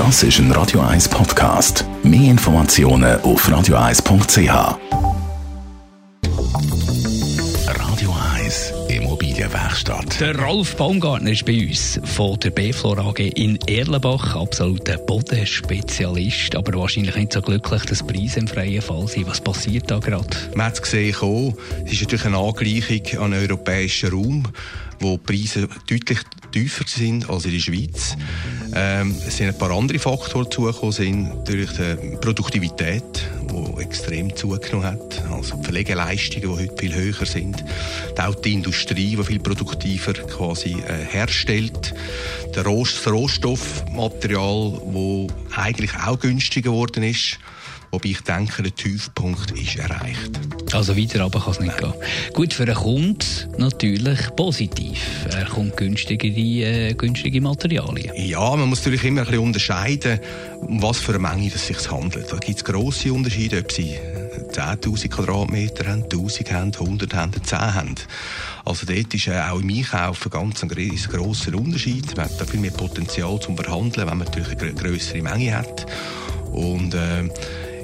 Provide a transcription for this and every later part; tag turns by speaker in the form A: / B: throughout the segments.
A: Das ist ein Radio 1 Podcast. Mehr Informationen auf radio1.ch. Radio 1 Immobilienwerkstatt.
B: Der Rolf Baumgartner ist bei uns von der B-Flor AG in Erlenbach. Absoluter Bodenspezialist, aber wahrscheinlich nicht so glücklich, dass Preise im freien Fall sind. Was passiert da gerade?
C: Man hat es gesehen, es ist natürlich eine Angleichung an den europäischen Raum, wo die Preise deutlich tiefer sind als in der Schweiz. Ähm, es sind ein paar andere Faktoren dazugekommen, sind die Produktivität, die extrem zugenommen hat, also die Pflegeleistungen, die heute viel höher sind, auch die Industrie, die viel produktiver quasi äh, herstellt, der Rost, das Rohstoffmaterial, das eigentlich auch günstiger geworden ist, Wobei ich denke, der Tiefpunkt ist erreicht.
B: Also weiter runter kann es nicht gehen. Gut, für einen Kunden natürlich positiv. Er kommt günstigere, äh, günstige Materialien.
C: Ja, man muss natürlich immer ein bisschen unterscheiden, um was für eine Menge es sich handelt. Da gibt es grosse Unterschiede, ob sie 10.000 Quadratmeter haben, 1.000 haben, 100 haben, 10 haben. Also dort ist äh, auch im Einkaufen ganz ein grosser Unterschied. Man hat da viel mehr Potenzial zum Verhandeln, wenn man natürlich eine größere Menge hat. Und äh,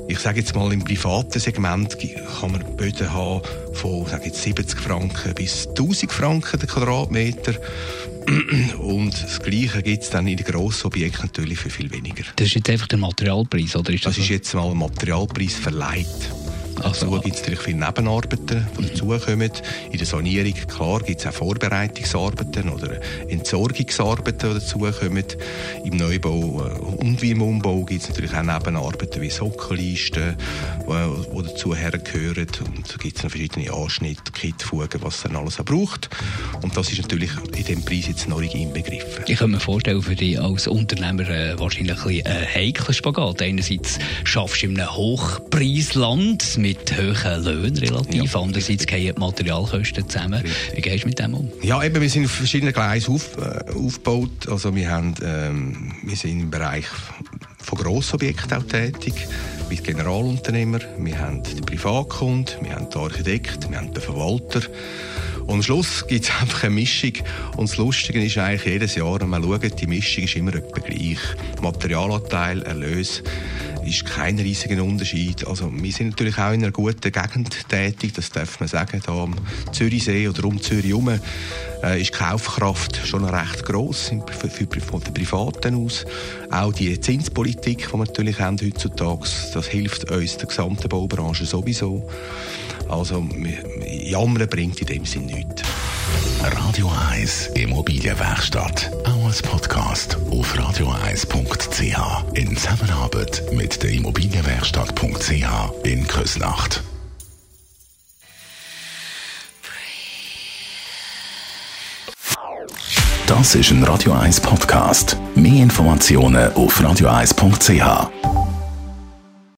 C: ich sage jetzt mal, im privaten Segment kann man Böden haben von sage jetzt 70 Franken bis 1000 Franken der Quadratmeter. Und das Gleiche gibt es dann in den grossen Objekten natürlich für viel weniger.
B: Das ist jetzt einfach der Materialpreis, oder?
C: Ist das, das ist jetzt mal ein Materialpreis verleiht. Also, dazu gibt es natürlich viele Nebenarbeiten, die mhm. dazukommen. In der Sanierung, klar, gibt es auch Vorbereitungsarbeiten oder Entsorgungsarbeiten, die dazukommen. Im Neubau äh, und wie im Umbau gibt es natürlich auch Nebenarbeiten wie Sockellisten, die, die dazu hergehören. Und da gibt es noch verschiedene Anschnitte, Kitfugen, was dann alles auch braucht. Und das ist natürlich in diesem Preis jetzt noch nicht inbegriffen.
B: Ich kann mir vorstellen, für dich als Unternehmer äh, wahrscheinlich ein, ein heikler Spagat. Einerseits schaffst du in einem Hochpreisland mit hohen Löhnen relativ. Ja. Andererseits gehen die Materialkosten zusammen. Wie gehst du mit dem um?
C: Ja, eben, wir sind auf verschiedenen Gleisen auf, äh, aufgebaut. Also wir, haben, ähm, wir sind im Bereich von Grossobjekten auch tätig, mit Generalunternehmer. Wir haben den Privatkunden, wir haben den Architekt, wir haben den Verwalter. Und am Schluss gibt es einfach eine Mischung. Und das Lustige ist eigentlich jedes Jahr, wenn man schaut, die Mischung ist immer etwa gleich. Materialanteil, Erlös ist kein riesiger Unterschied. Also wir sind natürlich auch in einer guten Gegend tätig, das darf man sagen. Da am Zürichsee oder um Zürich herum äh, ist die Kaufkraft schon recht gross von den Privaten aus. Auch die Zinspolitik, die wir natürlich haben heutzutage, das hilft uns der gesamten Baubranche sowieso. Also jammern bringt in dem Sinn nichts.
A: Radio 1 Immobilienwerkstatt. Auch als Podcast auf radio1.ch. In Zusammenarbeit mit der Immobilienwerkstatt.ch in Küsnacht. Das ist ein Radio 1 Podcast. Mehr Informationen auf radio1.ch.